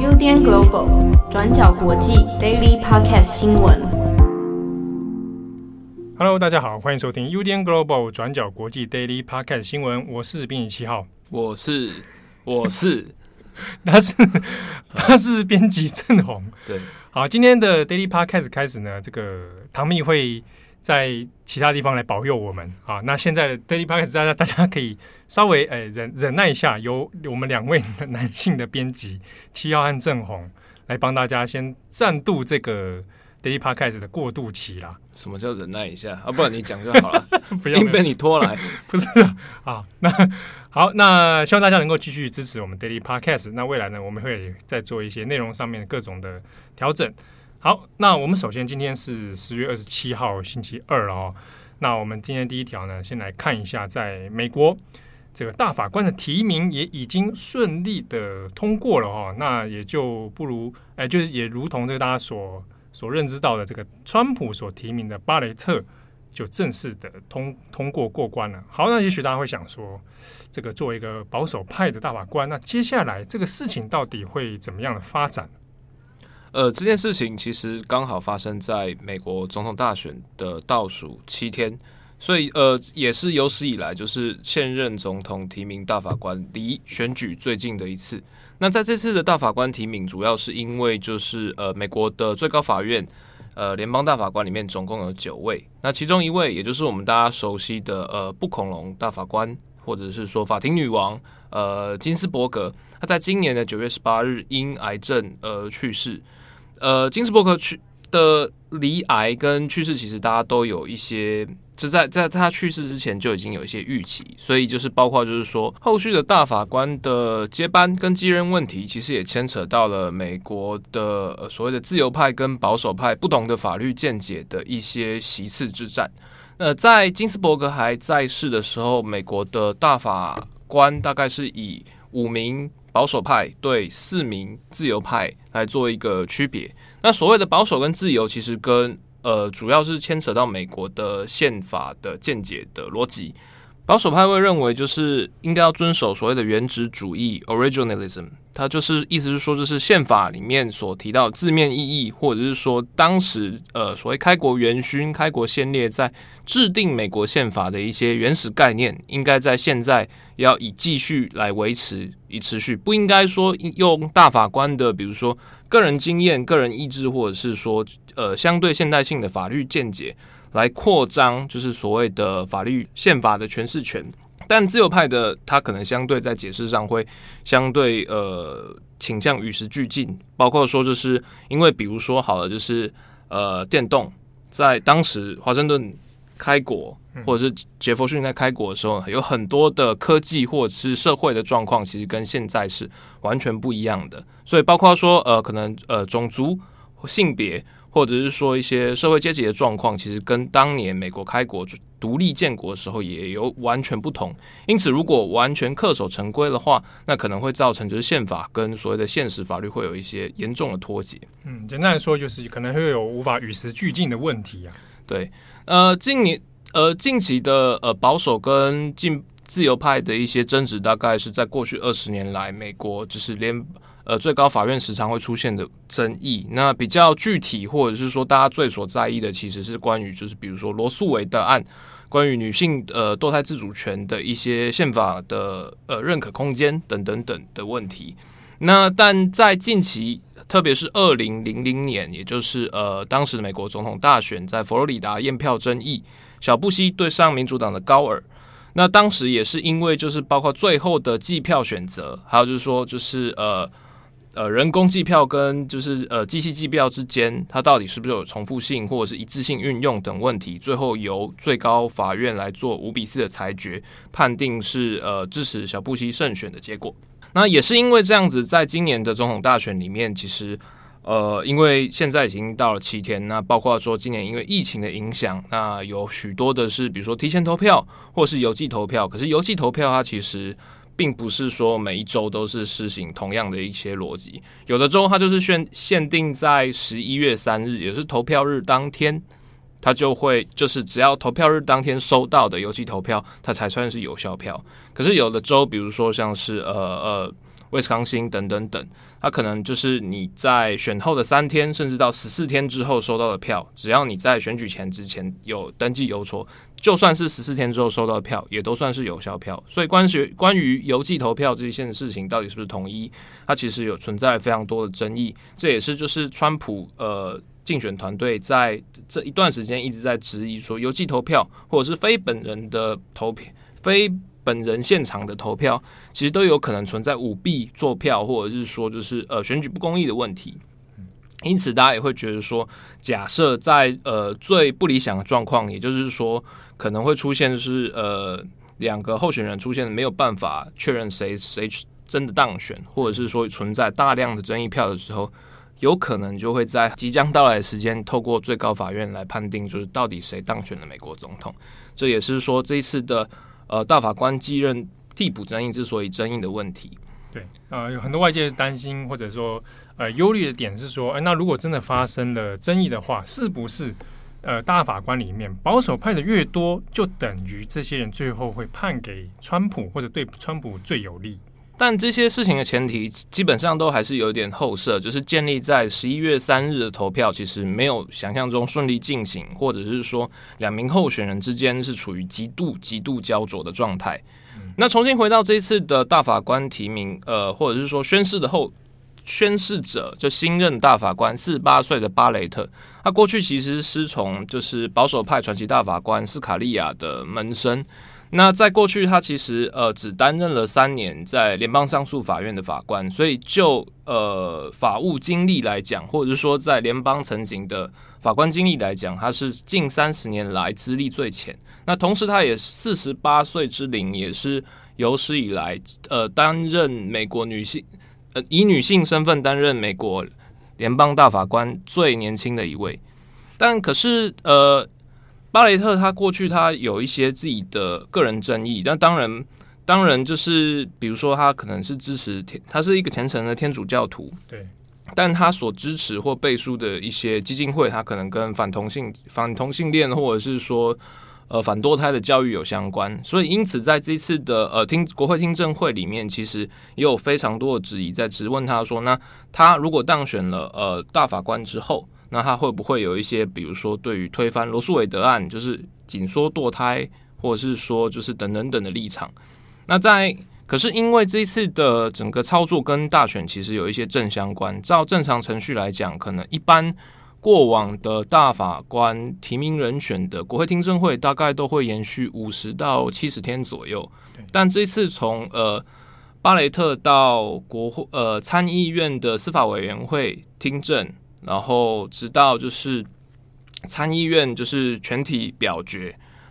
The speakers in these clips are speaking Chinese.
UDN Global 转角国际 Daily Podcast 新闻。Hello，大家好，欢迎收听 UDN Global 转角国际 Daily Podcast 新闻。我是编辑七号，我是我是，他是他是编辑郑红。对，好，今天的 Daily Podcast 开始呢，这个唐蜜会。在其他地方来保佑我们啊！那现在的 Daily Podcast 大家大家可以稍微诶、欸、忍忍耐一下，由我们两位男性的编辑七号和正红来帮大家先暂度这个 Daily Podcast 的过渡期啦。什么叫忍耐一下啊？不然你讲就好了，不要被你拖来。不是啊，那好，那希望大家能够继续支持我们 Daily Podcast。那未来呢，我们会再做一些内容上面各种的调整。好，那我们首先今天是十月二十七号星期二哦。那我们今天第一条呢，先来看一下，在美国这个大法官的提名也已经顺利的通过了哈。那也就不如哎，就是也如同这个大家所所认知到的，这个川普所提名的巴雷特就正式的通通过过关了。好，那也许大家会想说，这个作为一个保守派的大法官，那接下来这个事情到底会怎么样的发展？呃，这件事情其实刚好发生在美国总统大选的倒数七天，所以呃，也是有史以来就是现任总统提名大法官离选举最近的一次。那在这次的大法官提名，主要是因为就是呃，美国的最高法院呃联邦大法官里面总共有九位，那其中一位也就是我们大家熟悉的呃布孔龙大法官，或者是说法庭女王呃金斯伯格，他在今年的九月十八日因癌症而去世。呃，金斯伯格去的罹癌跟去世，其实大家都有一些，就在在他去世之前就已经有一些预期，所以就是包括就是说后续的大法官的接班跟继任问题，其实也牵扯到了美国的、所谓的自由派跟保守派不同的法律见解的一些席次之战。那、在金斯伯格还在世的时候，美国的大法官大概是以五名。保守派对四名自由派来做一个区别。那所谓的保守跟自由，其实跟呃主要是牵扯到美国的宪法的见解的逻辑。保守派会认为，就是应该要遵守所谓的原旨主义 （originalism），它就是意思是说，就是宪法里面所提到字面意义，或者是说当时呃所谓开国元勋、开国先烈在制定美国宪法的一些原始概念，应该在现在要以继续来维持、以持续，不应该说用大法官的比如说个人经验、个人意志，或者是说呃相对现代性的法律见解。来扩张就是所谓的法律宪法的诠释权，但自由派的他可能相对在解释上会相对呃倾向与时俱进，包括说就是因为比如说好了就是呃电动在当时华盛顿开国或者是杰弗逊在开国的时候，有很多的科技或者是社会的状况其实跟现在是完全不一样的，所以包括说呃可能呃种族性别。或者是说一些社会阶级的状况，其实跟当年美国开国独立建国的时候也有完全不同。因此，如果完全恪守成规的话，那可能会造成就是宪法跟所谓的现实法律会有一些严重的脱节。嗯，简单来说就是可能会有无法与时俱进的问题啊。对，呃，近年呃近期的呃保守跟进自由派的一些争执，大概是在过去二十年来，美国就是连。呃，最高法院时常会出现的争议，那比较具体或者是说大家最所在意的，其实是关于就是比如说罗诉韦的案，关于女性呃堕胎自主权的一些宪法的呃认可空间等等等的问题。那但在近期，特别是二零零零年，也就是呃当时的美国总统大选，在佛罗里达验票争议，小布希对上民主党的高尔，那当时也是因为就是包括最后的计票选择，还有就是说就是呃。呃，人工计票跟就是呃机器计票之间，它到底是不是有重复性或者是一致性运用等问题，最后由最高法院来做五比四的裁决，判定是呃支持小布希胜选的结果。那也是因为这样子，在今年的总统大选里面，其实呃，因为现在已经到了七天，那包括说今年因为疫情的影响，那有许多的是比如说提前投票或是邮寄投票，可是邮寄投票它其实。并不是说每一周都是实行同样的一些逻辑，有的州它就是限限定在十一月三日，也是投票日当天它就会就是只要投票日当天收到的邮寄投票，它才算是有效票。可是有的州，比如说像是呃呃威斯康星等等等，它可能就是你在选后的三天，甚至到十四天之后收到的票，只要你在选举前之前有登记邮戳，就算是十四天之后收到的票，也都算是有效票。所以关于关于邮寄投票这一件事情到底是不是统一，它其实有存在非常多的争议。这也是就是川普呃。竞选团队在这一段时间一直在质疑说，邮寄投票或者是非本人的投票、非本人现场的投票，其实都有可能存在舞弊作票，或者是说就是呃选举不公义的问题。因此，大家也会觉得说，假设在呃最不理想的状况，也就是说可能会出现是呃两个候选人出现没有办法确认谁谁真的当选，或者是说存在大量的争议票的时候。有可能就会在即将到来的时间，透过最高法院来判定，就是到底谁当选了美国总统。这也是说这一次的呃大法官继任替补争议之所以争议的问题。对，呃，有很多外界担心或者说呃忧虑的点是说，哎，那如果真的发生了争议的话，是不是呃大法官里面保守派的越多，就等于这些人最后会判给川普或者对川普最有利？但这些事情的前提基本上都还是有点后设，就是建立在十一月三日的投票其实没有想象中顺利进行，或者是说两名候选人之间是处于极度极度焦灼的状态。那重新回到这一次的大法官提名，呃，或者是说宣誓的后宣誓者，就新任大法官四十八岁的巴雷特，他过去其实是从就是保守派传奇大法官斯卡利亚的门生。那在过去，他其实呃只担任了三年在联邦上诉法院的法官，所以就呃法务经历来讲，或者是说在联邦层级的法官经历来讲，他是近三十年来资历最浅。那同时，他也四十八岁之龄，也是有史以来呃担任美国女性呃以女性身份担任美国联邦大法官最年轻的一位。但可是呃。巴雷特他过去他有一些自己的个人争议，但当然，当然就是比如说他可能是支持天，他是一个虔诚的天主教徒，对，但他所支持或背书的一些基金会，他可能跟反同性、反同性恋或者是说呃反堕胎的教育有相关，所以因此在这次的呃听国会听证会里面，其实也有非常多的质疑在质问他说，那他如果当选了呃大法官之后。那他会不会有一些，比如说对于推翻罗素韦德案，就是紧缩堕胎，或者是说就是等等等的立场？那在可是因为这一次的整个操作跟大选其实有一些正相关，照正常程序来讲，可能一般过往的大法官提名人选的国会听证会大概都会延续五十到七十天左右，但这次从呃巴雷特到国会呃参议院的司法委员会听证。然后直到就是参议院就是全体表决，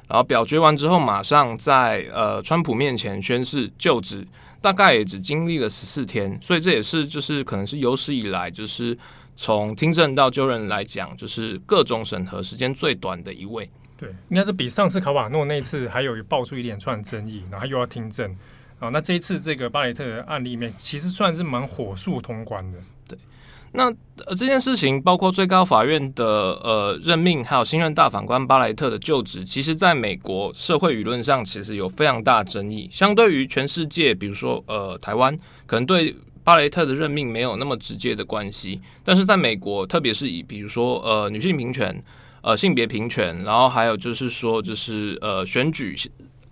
然后表决完之后，马上在呃川普面前宣誓就职，大概也只经历了十四天，所以这也是就是可能是有史以来就是从听证到就任来讲，就是各种审核时间最短的一位。对，应该是比上次卡瓦诺那次还有爆出一连串争议，然后又要听证啊。那这一次这个巴雷特的案例里面，其实算是蛮火速通关的。那呃这件事情，包括最高法院的呃任命，还有新任大法官巴雷特的就职，其实在美国社会舆论上其实有非常大争议。相对于全世界，比如说呃台湾，可能对巴雷特的任命没有那么直接的关系，但是在美国，特别是以比如说呃女性平权、呃性别平权，然后还有就是说就是呃选举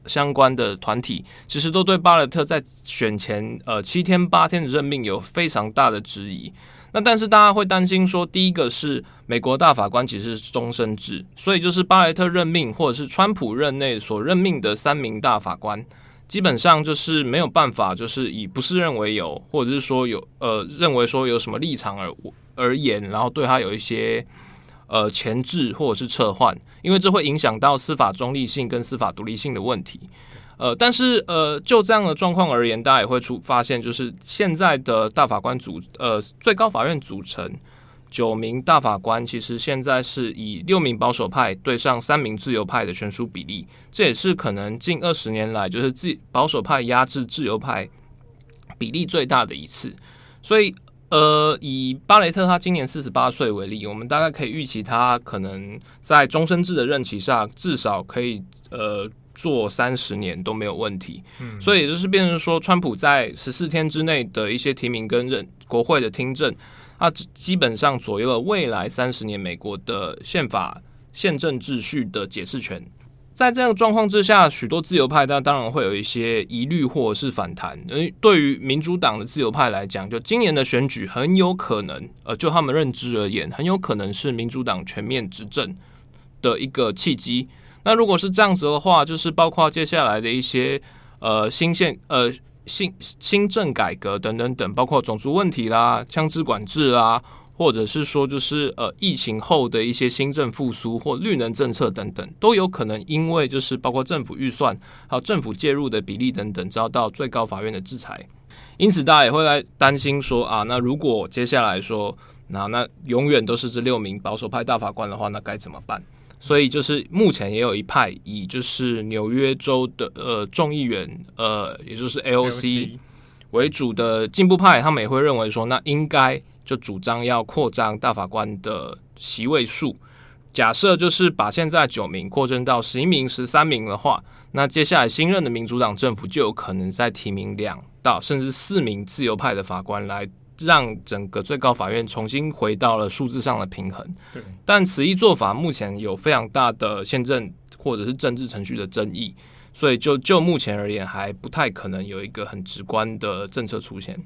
相关的团体，其实都对巴雷特在选前呃七天八天的任命有非常大的质疑。那但是大家会担心说，第一个是美国大法官其实是终身制，所以就是巴雷特任命或者是川普任内所任命的三名大法官，基本上就是没有办法，就是以不适任为由，或者是说有呃认为说有什么立场而而言，然后对他有一些呃钳制或者是撤换，因为这会影响到司法中立性跟司法独立性的问题。呃，但是呃，就这样的状况而言，大家也会出发现，就是现在的大法官组，呃，最高法院组成九名大法官，其实现在是以六名保守派对上三名自由派的悬殊比例，这也是可能近二十年来就是自保守派压制自由派比例最大的一次。所以，呃，以巴雷特他今年四十八岁为例，我们大概可以预期他可能在终身制的任期下，至少可以呃做三十年都没有问题。嗯，所以也就是变成说，川普在十四天之内的一些提名跟任国会的听证，他基本上左右了未来三十年美国的宪法宪政秩序的解释权。在这样的状况之下，许多自由派他当然会有一些疑虑或者是反弹。而对于民主党的自由派来讲，就今年的选举很有可能，呃，就他们认知而言，很有可能是民主党全面执政的一个契机。那如果是这样子的话，就是包括接下来的一些呃新宪呃新新政改革等等等，包括种族问题啦、枪支管制啦。或者是说，就是呃，疫情后的一些新政复苏或绿能政策等等，都有可能因为就是包括政府预算还有政府介入的比例等等，遭到最高法院的制裁。因此，大家也会来担心说啊，那如果接下来说，那那永远都是这六名保守派大法官的话，那该怎么办？所以，就是目前也有一派以就是纽约州的呃众议员呃，也就是 AOC 为主的进步派，他们也会认为说，那应该。就主张要扩张大法官的席位数，假设就是把现在九名扩增到十一名、十三名的话，那接下来新任的民主党政府就有可能再提名两到甚至四名自由派的法官，来让整个最高法院重新回到了数字上的平衡。对，但此一做法目前有非常大的宪政或者是政治程序的争议，所以就就目前而言，还不太可能有一个很直观的政策出现。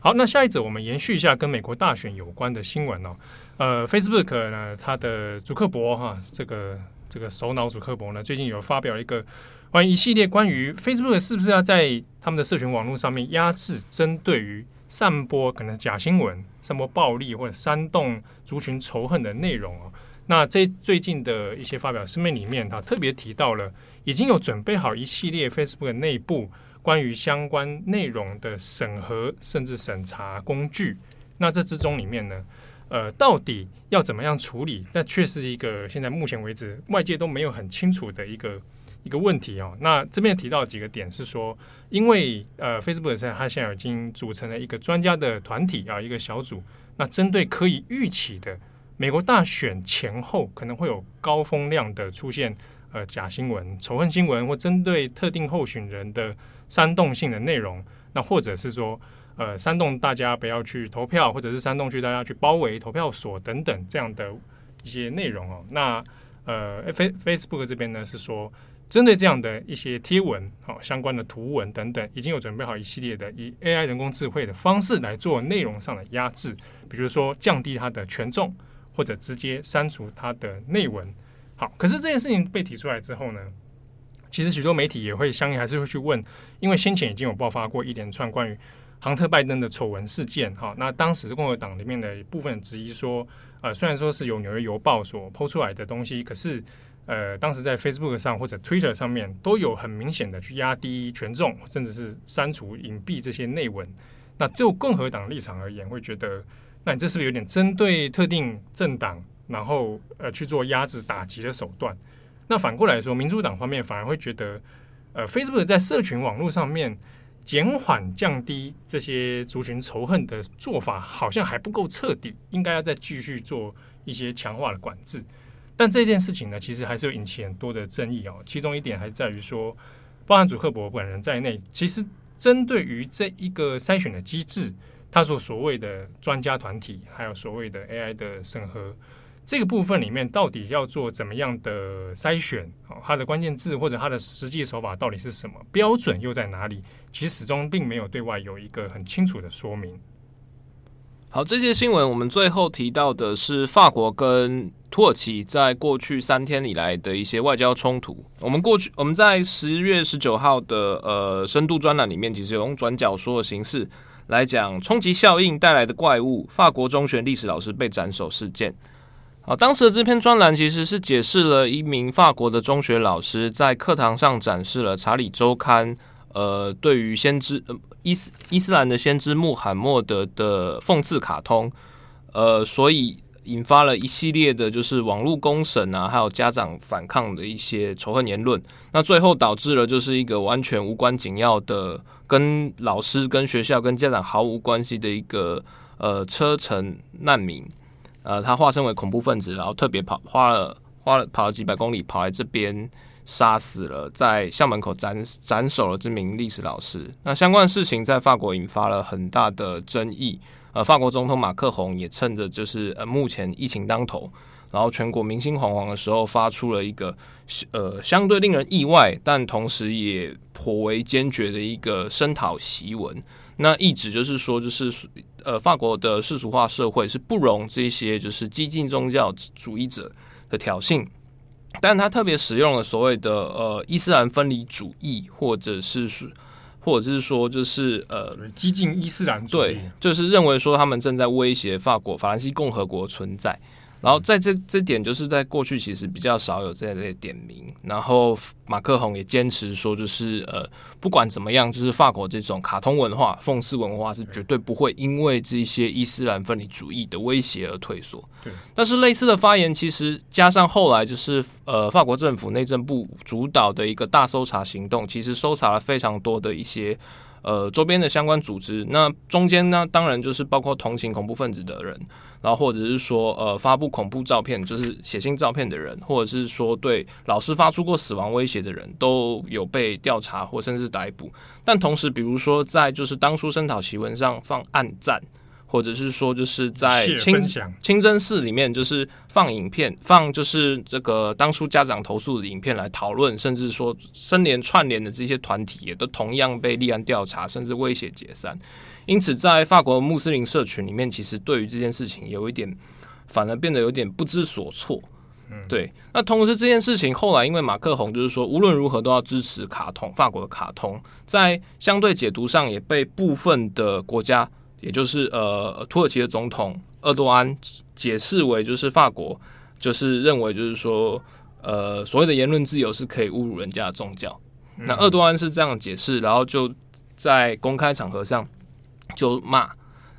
好，那下一则我们延续一下跟美国大选有关的新闻哦。呃，Facebook 呢，它的祖克伯哈，这个这个首脑祖克伯呢，最近有发表一个关于一系列关于 Facebook 是不是要在他们的社群网络上面压制针对于散播可能假新闻、散播暴力或者煽动族群仇恨的内容哦。那这最近的一些发表声明里面，他特别提到了已经有准备好一系列 Facebook 内部。关于相关内容的审核甚至审查工具，那这之中里面呢，呃，到底要怎么样处理？那却是一个现在目前为止外界都没有很清楚的一个一个问题哦。那这边提到几个点是说，因为呃，Facebook 现在它现在已经组成了一个专家的团体啊，一个小组。那针对可以预期的美国大选前后可能会有高风量的出现呃假新闻、仇恨新闻，或针对特定候选人的。煽动性的内容，那或者是说，呃，煽动大家不要去投票，或者是煽动去大家去包围投票所等等这样的一些内容哦。那呃，Face Facebook 这边呢是说，针对这样的一些贴文，好、相关的图文等等，已经有准备好一系列的以 AI 人工智慧的方式来做内容上的压制，比如说降低它的权重，或者直接删除它的内文。好，可是这件事情被提出来之后呢，其实许多媒体也会相应还是会去问，因为先前已经有爆发过一连串关于杭特拜登的丑闻事件，哈，那当时共和党里面的一部分质疑说，呃，虽然说是由纽约邮报所抛出来的东西，可是，呃，当时在 Facebook 上或者 Twitter 上面都有很明显的去压低权重，甚至是删除、隐蔽这些内文。那就共和党立场而言，会觉得，那你这是不是有点针对特定政党，然后呃去做压制打击的手段？那反过来说，民主党方面反而会觉得，呃，Facebook 在社群网络上面减缓、降低这些族群仇恨的做法，好像还不够彻底，应该要再继续做一些强化的管制。但这件事情呢，其实还是有引起很多的争议哦。其中一点还在于说，包含祖克伯本人在内，其实针对于这一个筛选的机制，他所所谓的专家团体，还有所谓的 AI 的审核。这个部分里面到底要做怎么样的筛选？哦，它的关键字或者它的实际手法到底是什么？标准又在哪里？其实始终并没有对外有一个很清楚的说明。好，这些新闻我们最后提到的是法国跟土耳其在过去三天以来的一些外交冲突。我们过去我们在十月十九号的呃深度专栏里面，其实有用转角说的形式来讲冲击效应带来的怪物——法国中学历史老师被斩首事件。好，当时的这篇专栏其实是解释了一名法国的中学老师在课堂上展示了《查理周刊》呃，对于先知呃伊斯伊斯兰的先知穆罕默德的讽刺卡通，呃，所以引发了一系列的，就是网络公审啊，还有家长反抗的一些仇恨言论。那最后导致了就是一个完全无关紧要的，跟老师、跟学校、跟家长毫无关系的一个呃车臣难民。呃，他化身为恐怖分子，然后特别跑花了花了跑了几百公里跑来这边。杀死了在校门口斩斩首了这名历史老师。那相关的事情在法国引发了很大的争议。呃，法国总统马克宏也趁着就是呃目前疫情当头，然后全国民心惶惶的时候，发出了一个呃相对令人意外，但同时也颇为坚决的一个声讨檄文。那意指就是说，就是呃法国的世俗化社会是不容这些就是激进宗教主义者的挑衅。但他特别使用了所谓的呃伊斯兰分离主义，或者是或者是说就是呃激进伊斯兰对，就是认为说他们正在威胁法国法兰西共和国存在。然后在这这点，就是在过去其实比较少有这类点名。然后马克宏也坚持说，就是呃，不管怎么样，就是法国这种卡通文化、讽刺文化是绝对不会因为这些伊斯兰分离主义的威胁而退缩。对。但是类似的发言，其实加上后来就是呃，法国政府内政部主导的一个大搜查行动，其实搜查了非常多的一些呃周边的相关组织。那中间呢，当然就是包括同情恐怖分子的人。然后或者是说，呃，发布恐怖照片，就是写信照片的人，或者是说对老师发出过死亡威胁的人，都有被调查或甚至逮捕。但同时，比如说在就是当初声讨檄文上放暗赞，或者是说就是在清清真寺里面就是放影片，放就是这个当初家长投诉的影片来讨论，甚至说声连串联的这些团体也都同样被立案调查，甚至威胁解散。因此，在法国穆斯林社群里面，其实对于这件事情有一点，反而变得有点不知所措。嗯，对。那同时，这件事情后来因为马克宏就是说，无论如何都要支持卡通，法国的卡通，在相对解读上也被部分的国家，也就是呃土耳其的总统厄多安解释为，就是法国就是认为就是说，呃，所谓的言论自由是可以侮辱人家的宗教。嗯。那厄多安是这样解释，然后就在公开场合上。就骂，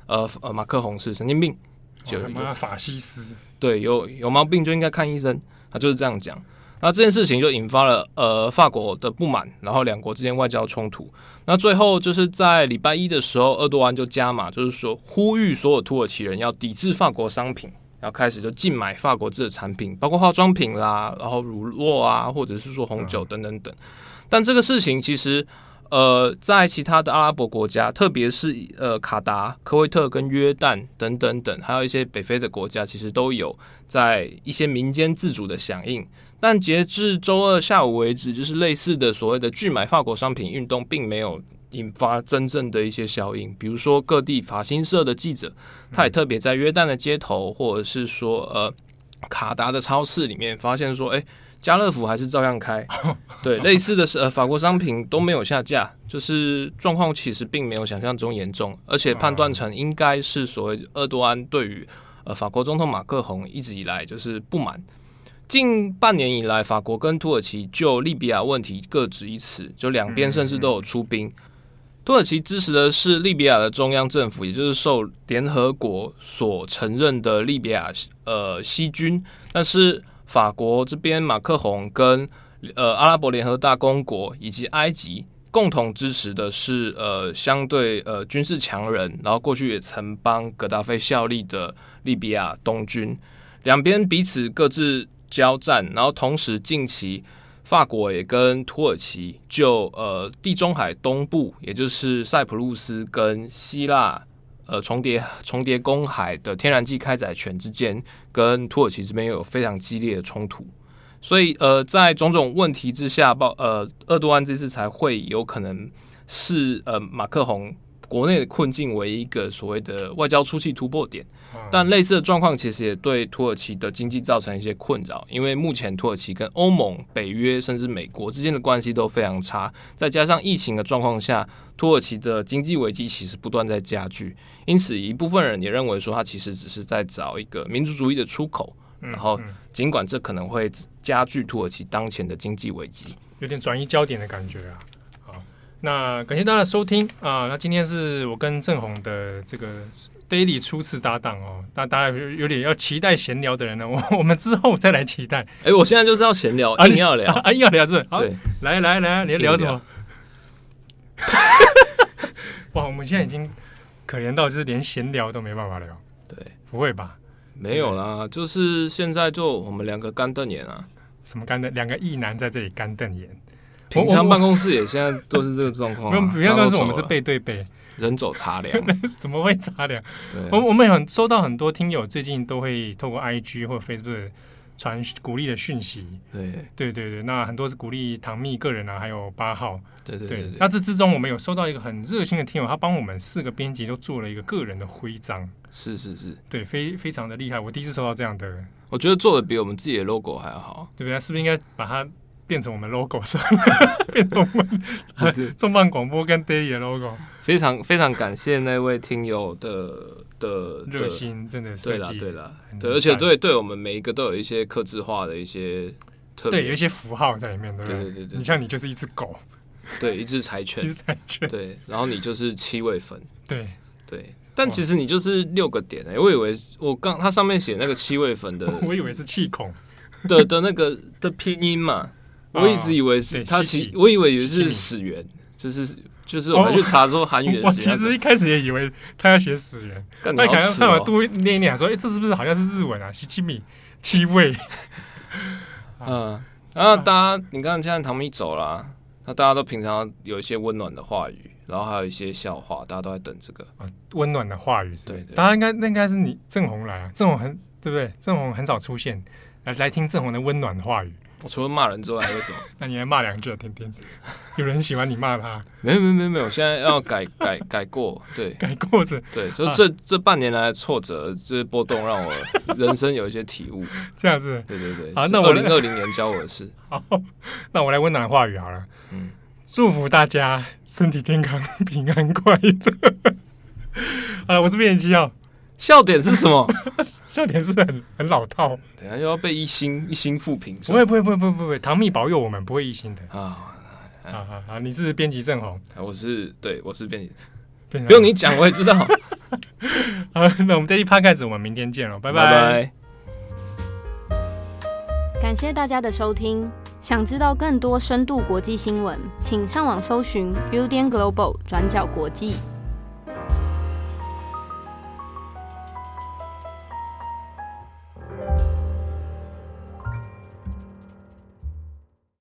呃呃，马克宏是神经病，就骂法西斯，对，有有毛病就应该看医生，他就是这样讲。那这件事情就引发了呃法国的不满，然后两国之间外交冲突。那最后就是在礼拜一的时候，厄多安就加码，就是说呼吁所有土耳其人要抵制法国商品，要开始就禁买法国制的产品，包括化妆品啦，然后乳酪啊，或者是说红酒等等等。但这个事情其实。呃，在其他的阿拉伯国家，特别是呃卡达、科威特跟约旦等等等，还有一些北非的国家，其实都有在一些民间自主的响应。但截至周二下午为止，就是类似的所谓的拒买法国商品运动，并没有引发真正的一些效应。比如说各地法新社的记者，他也特别在约旦的街头，或者是说呃卡达的超市里面，发现说，哎。家乐福还是照样开，对，类似的是呃，法国商品都没有下架，就是状况其实并没有想象中严重，而且判断成应该是所谓厄多安对于呃法国总统马克宏一直以来就是不满。近半年以来，法国跟土耳其就利比亚问题各执一词，就两边甚至都有出兵。土耳其支持的是利比亚的中央政府，也就是受联合国所承认的利比亚呃西军，但是。法国这边，马克宏跟呃阿拉伯联合大公国以及埃及共同支持的是呃相对呃军事强人，然后过去也曾帮格达菲效力的利比亚东军。两边彼此各自交战，然后同时近期法国也跟土耳其就呃地中海东部，也就是塞浦路斯跟希腊。呃，重叠重叠公海的天然气开采权之间，跟土耳其这边有非常激烈的冲突，所以呃，在种种问题之下，报呃，厄多安这次才会有可能是呃马克宏。国内的困境为一个所谓的外交出气突破点，但类似的状况其实也对土耳其的经济造成一些困扰，因为目前土耳其跟欧盟、北约甚至美国之间的关系都非常差，再加上疫情的状况下，土耳其的经济危机其实不断在加剧，因此一部分人也认为说，他其实只是在找一个民族主义的出口，然后尽管这可能会加剧土耳其当前的经济危机，有点转移焦点的感觉啊。那感谢大家的收听啊！那今天是我跟郑红的这个 daily 初次搭档哦，那大家有有点要期待闲聊的人呢，我 我们之后再来期待。哎、欸，我现在就是要闲聊，一定要聊，啊，要聊是好，对，来来来，你要聊什么？哇，我们现在已经可怜到就是连闲聊都没办法聊。对，不会吧？没有啦，就是现在就我们两个干瞪眼啊。什么干瞪？两个异男在这里干瞪眼。平常办公室也现在都是这个状况、啊。不要但是我们是背对背，人走茶凉。怎么会茶凉？我我们很收到很多听友最近都会透过 IG 或 Facebook 传鼓励的讯息。对对对对，那很多是鼓励唐蜜个人啊，还有八号。对对对，对，那这之中我们有收到一个很热心的听友，他帮我们四个编辑都做了一个个人的徽章。是是是，对，非非常的厉害。我第一次收到这样的，我觉得做的比我们自己的 logo 还要好，对不对？是不是应该把它？变成我们 logo 上，变成我们 重磅广播跟 Daily 的 logo。非常非常感谢那位听友的的热心，真的是对啦对啦，对，而且对对我们每一个都有一些克制化的一些特对，有一些符号在里面，对对？对对对。你像你就是一只狗，对，一只柴犬，一只柴犬，对，然后你就是七位粉，对。对，但其实你就是六个点哎、欸，我以为我刚它上面写那个七位粉的，我以为是气孔。的的那个的拼音嘛。我一直以为是他其，我以为以为是始源，就是就是我们去查说韩语。我其实一开始也以为他要写始源，他可能上网多念一念，说：“哎，这是不是好像是日文啊？”西七米七位。嗯，然后大家，你看现在唐蜜走了，那大家都平常有一些温暖的话语，然后还有一些笑话，大家都在等这个啊，温暖的话语。对，大家应该那应该是你郑红来啊，郑红很对不对？郑红很少出现，来来听郑红的温暖的话语。我除了骂人之外，还有什么？那你来骂两句啊，天天有人喜欢你骂他？没有没有没有没有，现在要改改改过，对，改过着，对，就这、啊、这半年来的挫折、这些波动，让我人生有一些体悟。这样子，对对对。好，那我二零二零年教我的事。好，那我来温暖话语好了。嗯，祝福大家身体健康、平安快乐。好了，我是编辑七号。笑点是什么？笑点是很很老套，等下又要被一星一星负评。不会不会不会不会不会，唐蜜保佑我们不会一星的啊！好好好，你是编辑正红，我是对，我是编辑，不用你讲我也知道。好，那我们这一趴开始我们明天见了，拜拜。拜拜。感谢大家的收听，想知道更多深度国际新闻，请上网搜寻 Udan Global 转角国际。